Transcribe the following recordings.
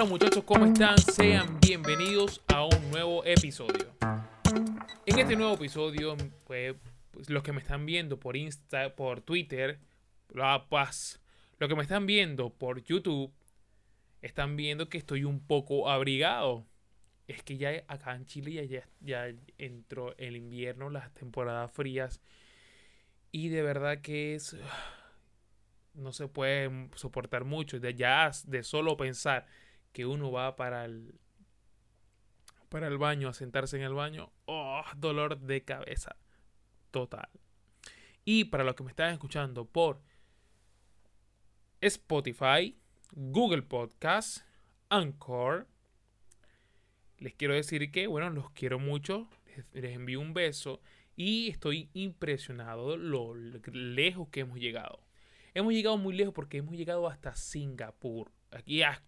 Hola muchachos, ¿cómo están? Sean bienvenidos a un nuevo episodio. En este nuevo episodio, pues, pues, los que me están viendo por Insta, por Twitter, la paz, los que me están viendo por YouTube, están viendo que estoy un poco abrigado. Es que ya acá en Chile ya, ya entró el invierno, las temporadas frías. Y de verdad que es no se puede soportar mucho. De ya de solo pensar que uno va para el para el baño, a sentarse en el baño, oh, dolor de cabeza total. Y para los que me están escuchando por Spotify, Google Podcast, Anchor, les quiero decir que, bueno, los quiero mucho, les, envío un beso y estoy impresionado lo lejos que hemos llegado. Hemos llegado muy lejos porque hemos llegado hasta Singapur. Aquí, ah,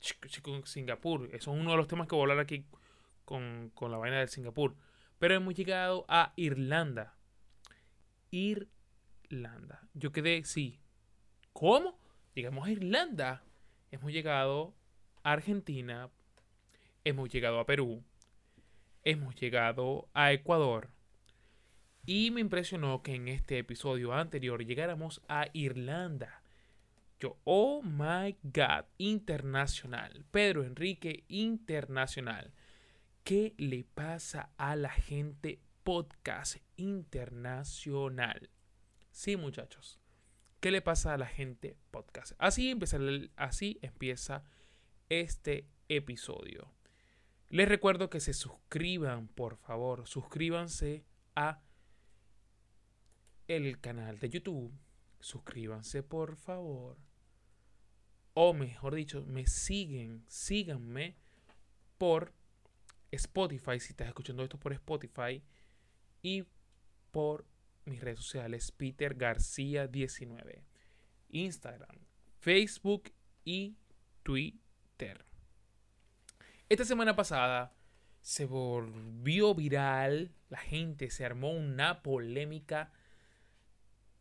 Singapur. Eso es uno de los temas que voy a hablar aquí con, con la vaina del Singapur. Pero hemos llegado a Irlanda. Irlanda. Yo quedé, sí. ¿Cómo? Llegamos a Irlanda. Hemos llegado a Argentina. Hemos llegado a Perú. Hemos llegado a Ecuador. Y me impresionó que en este episodio anterior llegáramos a Irlanda. Oh my god, internacional. Pedro Enrique, internacional. ¿Qué le pasa a la gente podcast internacional? Sí, muchachos. ¿Qué le pasa a la gente podcast? Así empieza, así empieza este episodio. Les recuerdo que se suscriban, por favor. Suscríbanse a el canal de YouTube. Suscríbanse por favor. O mejor dicho, me siguen, síganme por Spotify, si estás escuchando esto por Spotify. Y por mis redes sociales, Peter García 19. Instagram, Facebook y Twitter. Esta semana pasada se volvió viral, la gente se armó una polémica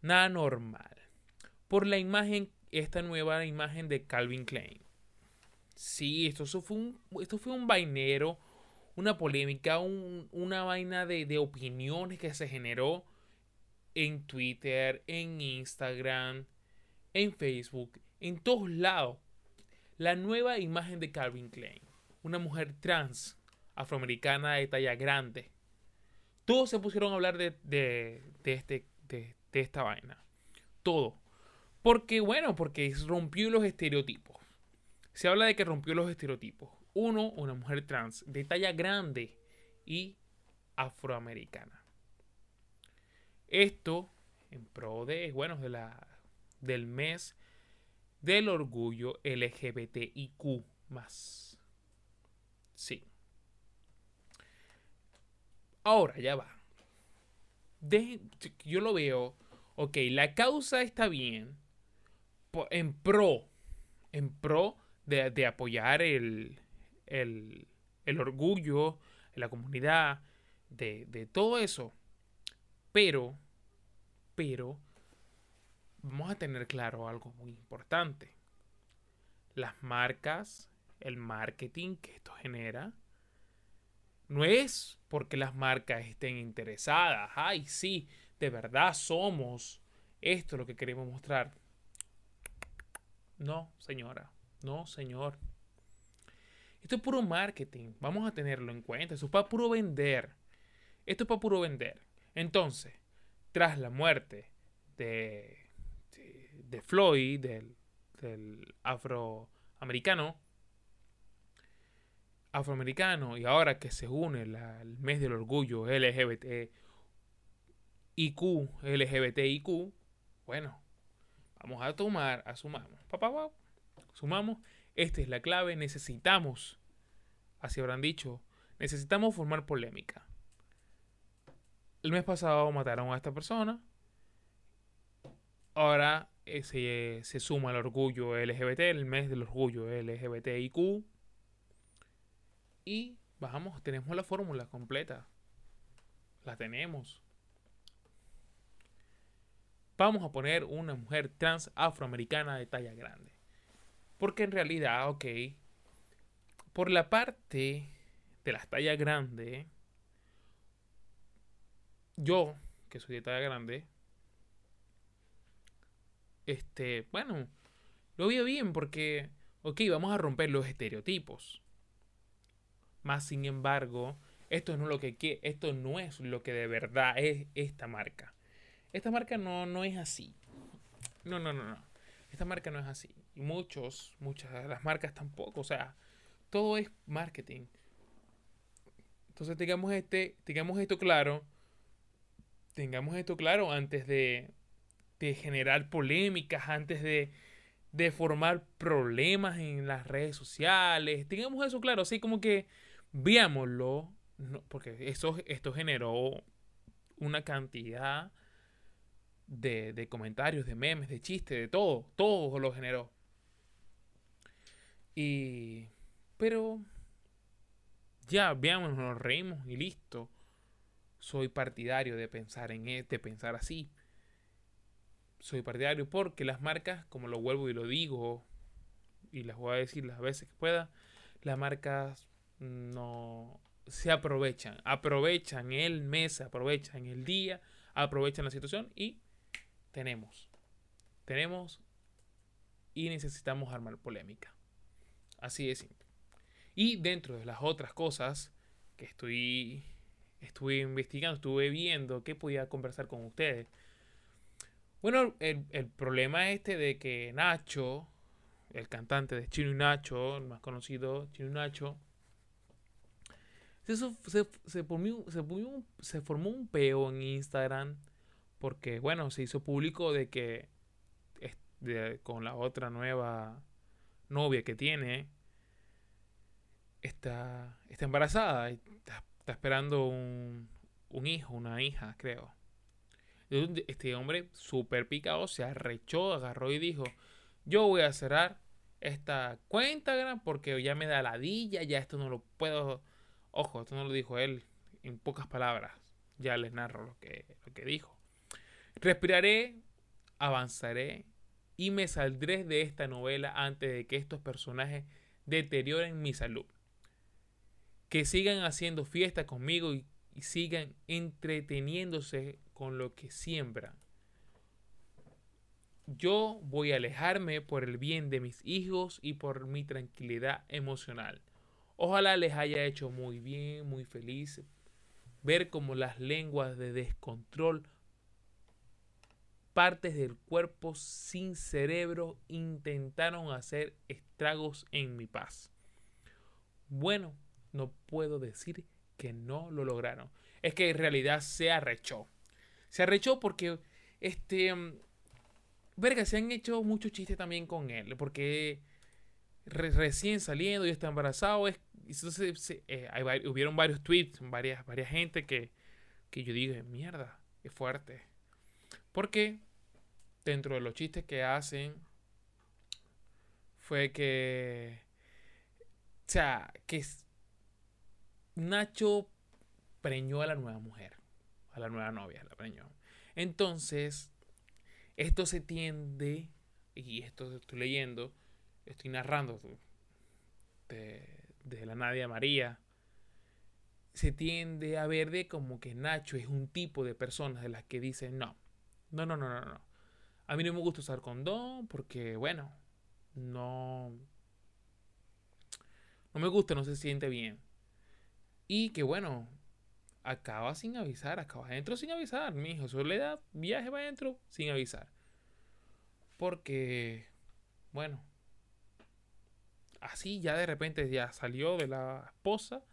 nada normal. Por la imagen, esta nueva imagen de Calvin Klein. Sí, esto, fue, un, esto fue un vainero, una polémica, una vaina de, de opiniones que se generó en Twitter, en Instagram, en Facebook, en todos lados. La nueva imagen de Calvin Klein, una mujer trans, afroamericana de talla grande. Todos se pusieron a hablar de, de, de este, de, de esta vaina. Todo. Porque, bueno, porque rompió los estereotipos. Se habla de que rompió los estereotipos. Uno, una mujer trans de talla grande y afroamericana. Esto en pro de, bueno, de la, del mes del orgullo LGBTIQ. Sí. Ahora ya va. yo lo veo ok, la causa está bien en pro, en pro de, apoyar el, el, el, orgullo, la comunidad, de, de todo eso. Pero, pero, vamos a tener claro algo muy importante. Las marcas, el marketing que esto genera, no es porque las marcas estén interesadas. Ay, sí, de verdad somos esto lo que queremos mostrar. No, señora. No, señor. Esto es puro marketing. Vamos a tenerlo en cuenta. Esto es para puro vender. Esto es para puro vender. Entonces, tras la muerte de, de, Floyd, del, del afroamericano, afroamericano, y ahora que se une el mes del orgullo LGBT, IQ, LGBTIQ, bueno, vamos a tomar, asumamos, papá, sumamos, esta es la clave, necesitamos, así habrán dicho, necesitamos formar polémica. El mes pasado mataron a esta persona, ahora eh, se, se suma el orgullo LGBT, el mes del orgullo LGBTIQ, y bajamos, tenemos la fórmula completa, la tenemos vamos a poner una mujer trans afroamericana de talla grande. Porque en realidad, ok, por la parte de las tallas grandes, yo, que soy de talla grande, este, bueno, lo veo bien porque, ok, vamos a romper los estereotipos. Más sin embargo, esto no, lo que, esto no es lo que de verdad es esta marca. Esta marca no, no es así. No, no, no, no. Esta marca no es así. Y muchos, muchas de las marcas tampoco. O sea, todo es marketing. Entonces tengamos este, tengamos esto claro. Tengamos esto claro antes de, de generar polémicas, antes de, de formar problemas en las redes sociales. Tengamos eso claro, así como que veámoslo, porque eso, esto generó una cantidad de, de, comentarios, de memes, de chistes, de todo, todo lo generó. Y... Pero... Ya, veamos, nos reímos y listo. Soy partidario de pensar en e, de pensar así soy partidario porque las marcas, como lo vuelvo y lo digo, y las voy a decir las veces que pueda, las marcas no se aprovechan, aprovechan el mes, aprovechan el día, aprovechan la situación y tenemos, tenemos y necesitamos armar polémica. Así de simple. Y dentro de las otras cosas que estoy, estuve investigando, estuve viendo qué podía conversar con ustedes bueno, el, problema este de que Nacho, el cantante de Chino y Nacho, el más conocido, Chino y Nacho, se, se, se, formó, se, formó un peo en Instagram porque, bueno, se hizo público de que con la otra nueva novia que tiene, está, está embarazada y está, esperando un, un hijo, una hija, creo. Este hombre súper picado se arrechó, agarró y dijo, yo voy a cerrar esta cuenta porque ya me da ladilla, ya esto no lo puedo... Ojo, esto no lo dijo él en pocas palabras. Ya les narro lo que, lo que dijo. Respiraré, avanzaré y me saldré de esta novela antes de que estos personajes deterioren mi salud. Que sigan haciendo fiesta conmigo y sigan entreteniéndose con lo que siembran. Yo voy a alejarme por el bien de mis hijos y por mi tranquilidad emocional. Ojalá les haya hecho muy bien, muy feliz ver cómo las lenguas de descontrol, partes del cuerpo sin cerebro, intentaron hacer estragos en mi paz. Bueno, no puedo decir que no lo lograron. Es que en realidad se arrechó se arrechó porque, este, mm, verga, se han hecho muchos chistes también con él, porque recién saliendo y está embarazado, es, entonces eh, hubieron varios tweets, varias, varias gente que, que yo dije, mierda, es fuerte. Porque dentro de los chistes que hacen, fue que, o sea, que Nacho preñó a la nueva mujer a la nueva novia, la preñó. Entonces, esto se tiende, y esto estoy leyendo, estoy narrando de, la Nadia María, se tiende a ver de como que Nacho es un tipo de personas de las que dicen no, no, no, no, no, no. A mí no me gusta usar condón porque, bueno, no, no me gusta, no se siente bien. Y que bueno, acaba sin avisar, acaba adentro sin avisar, mi hijo. Soledad, viaje va adentro sin avisar. Porque, bueno, así ya de repente ya salió de la esposa,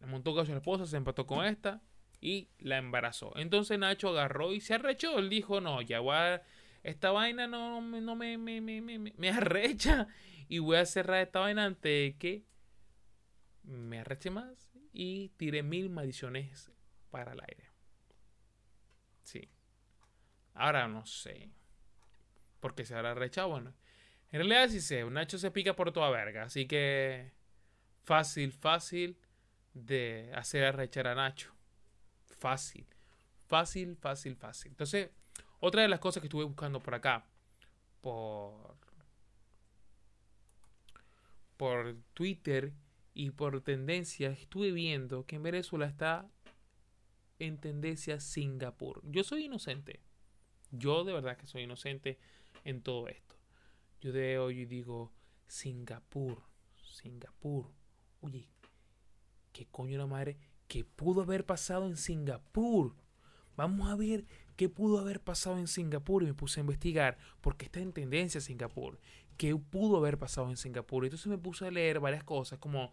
le montó caso a la esposa, se empató con esta y la embarazó. Entonces Nacho agarró y se arrechó. Él dijo, no, ya voy a, esta vaina no, no me, me, me, me, arrecha y voy a cerrar esta vaina antes de que me arreche más y tiré mil maldiciones para el aire. Sí. Ahora no sé. Porque se habrá rechado. Bueno, en realidad sí sé. Nacho se pica por toda verga. Así que fácil, fácil de hacer arrechar a Nacho. Fácil. Fácil, fácil, fácil. Entonces, otra de las cosas que estuve buscando por acá. Por por Twitter y por tendencia estuve viendo que en Venezuela está en tendencia Singapur. Yo soy inocente. Yo de verdad que soy inocente en todo esto. Yo de hoy digo Singapur, Singapur. Oye, ¿qué coño la madre? ¿Qué pudo haber pasado en Singapur? Vamos a ver qué pudo haber pasado en Singapur y me puse a investigar porque está en tendencia Singapur. ¿Qué pudo haber pasado en Singapur? Entonces me puse a leer varias cosas como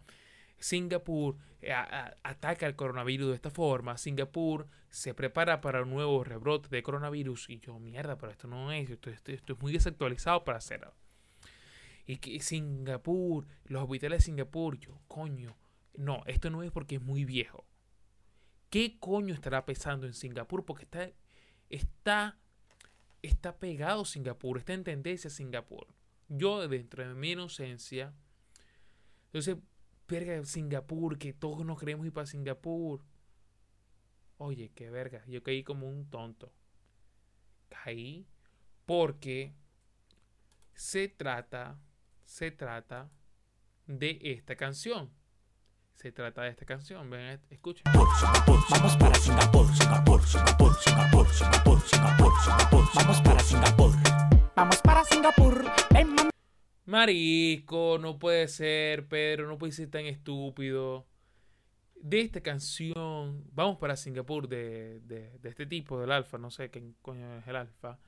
Singapur eh, ataca el coronavirus de esta forma, Singapur se prepara para un nuevo rebrote de coronavirus y yo, mierda, pero esto no es, esto, es muy desactualizado para hacerlo. Y que Singapur, los hospitales de Singapur, yo, coño, no, esto no es porque es muy viejo. ¿Qué coño estará pesando en Singapur? Porque está, está, está pegado Singapur, está en tendencia Singapur. Yo, dentro de mi inocencia, entonces verga, Singapur, que todos nos queremos ir para Singapur. Oye, qué verga, yo caí como un tonto. Caí porque se trata, se trata de esta canción. Se trata de esta canción, ven, escuchen. Vamos para Singapur, Singapur, Singapur, Singapur, Singapur, Singapur, Singapur. Vamos para Singapur. Vamos para Singapur. Marico, no puede ser, Pedro, no puede ser tan estúpido. De esta canción, vamos para Singapur de, de, este tipo, del alfa, no sé qué coño es el alfa.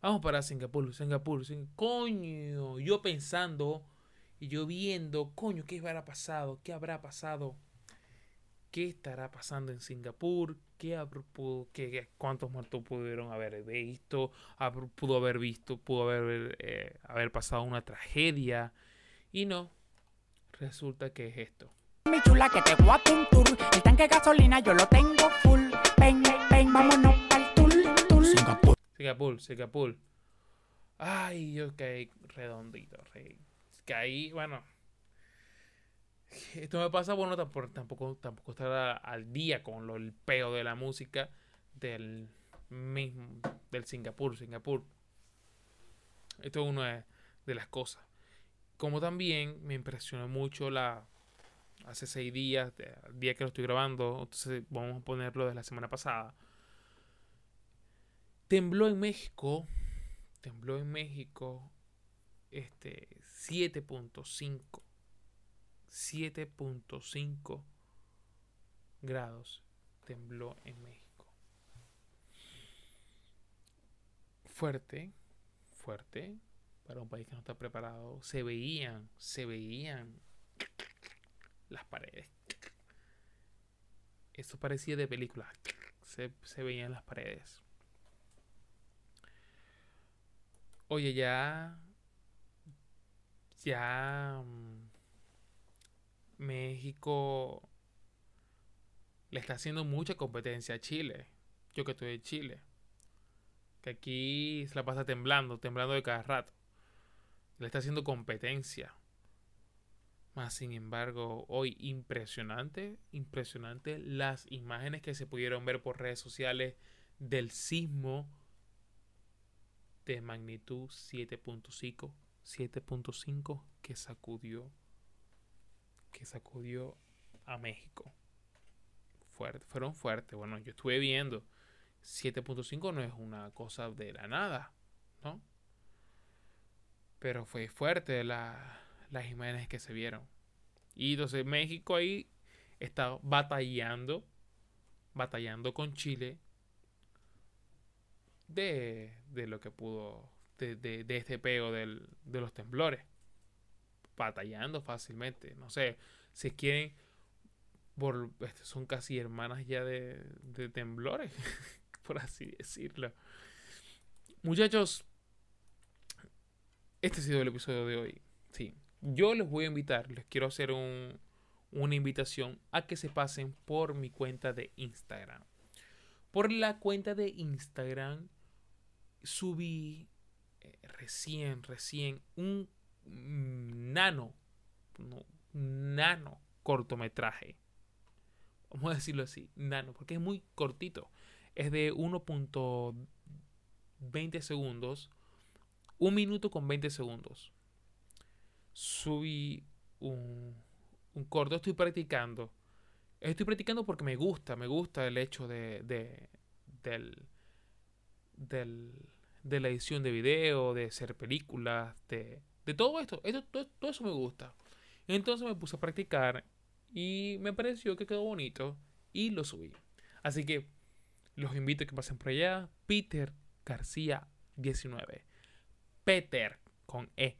Vamos para Singapur, Singapur, Singapur. coño, yo pensando y yo viendo, coño, ¿qué habrá pasado? ¿Qué habrá pasado? ¿Qué estará pasando en Singapur? ¿Qué, qué, ¿Cuántos muertos pudieron haber visto? ¿Pudo haber visto? ¿Pudo haber, eh, haber pasado una tragedia? Y no, resulta que es esto. Mi chula que te guapo un tour. El tanque de gasolina yo lo tengo full. Ven, ven, vámonos al tour, tour. Singapur. Singapur, Singapur. Ay, yo caí redondito, rey. Caí, bueno, esto me pasa, bueno, tampoco, tampoco estar al día con lo, el peo de la música del mismo, del Singapur, Singapur. Esto es una de, las cosas. Como también me impresionó mucho la, hace seis días, el día que lo estoy grabando, entonces vamos a ponerlo de la semana pasada. Tembló en México, tembló en México, este 7.5 7.5 grados tembló en México. Fuerte, fuerte, para un país que no está preparado. Se veían, se veían las paredes. Eso parecía de película. Se, se veían las paredes. Oye, ya. Ya. Mm, México le está haciendo mucha competencia a Chile. Yo que estoy en Chile. Que aquí se la pasa temblando, temblando de cada rato. Le está haciendo competencia. Más sin embargo, hoy impresionante, impresionante las imágenes que se pudieron ver por redes sociales del sismo de magnitud 7.5, 7.5 que sacudió que sacudió a México. Fuerte, fueron fuertes. Bueno, yo estuve viendo. 7.5 no es una cosa de la nada, ¿no? Pero fue fuerte la, las imágenes que se vieron. Y entonces México ahí está batallando, batallando con Chile de, de lo que pudo, de, de, de este pego del, de los temblores batallando fácilmente. No sé, si quieren, por, este, son casi hermanas ya de, de temblores, por así decirlo. Muchachos, este ha sido el episodio de hoy. Sí, yo les voy a invitar, les quiero hacer un, una invitación a que se pasen por mi cuenta de Instagram. Por la cuenta de Instagram subí eh, recién, recién un nano, nano cortometraje. Vamos a decirlo así, nano, porque es muy cortito. Es de 1.20 segundos, un minuto con 20 segundos. Subí un, un corto. Estoy practicando. Estoy practicando porque me gusta, me gusta el hecho de, de del, del, de la edición de video, de hacer películas, de, de todo esto. todo, todo, eso me gusta. Entonces me puse a practicar y me pareció que quedó bonito y lo subí. Así que los invito a que pasen por allá. Peter García 19. Peter con E.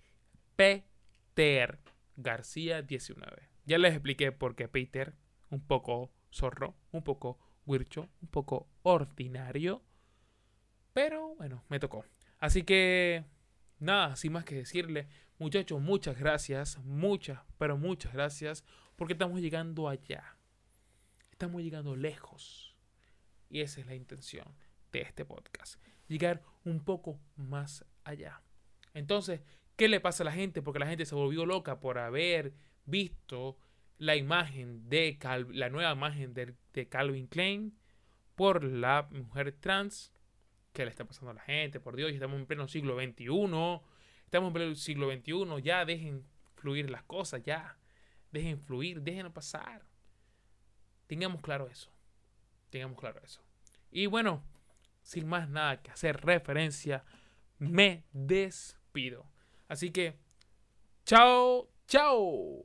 Peter García 19. Ya les expliqué por qué Peter, un poco zorro, un poco wircho, un poco ordinario. Pero bueno, me tocó. Así que nada, sin más que decirle, muchachos, muchas gracias, muchas, pero muchas gracias, porque estamos llegando allá. Estamos llegando lejos. Y esa es la intención de este podcast. Llegar un poco más allá. Entonces, ¿qué le pasa a la gente? Porque la gente se volvió loca por haber visto la imagen de la nueva imagen de, de, Calvin Klein por la mujer trans. ¿Qué le está pasando a la gente? Por Dios, estamos en pleno siglo XXI. Estamos en pleno siglo XXI. Ya dejen fluir las cosas, ya. Dejen fluir, dejen pasar. Tengamos claro eso. Tengamos claro eso. Y bueno, sin más nada que hacer referencia, me despido. Así que, chao, chao.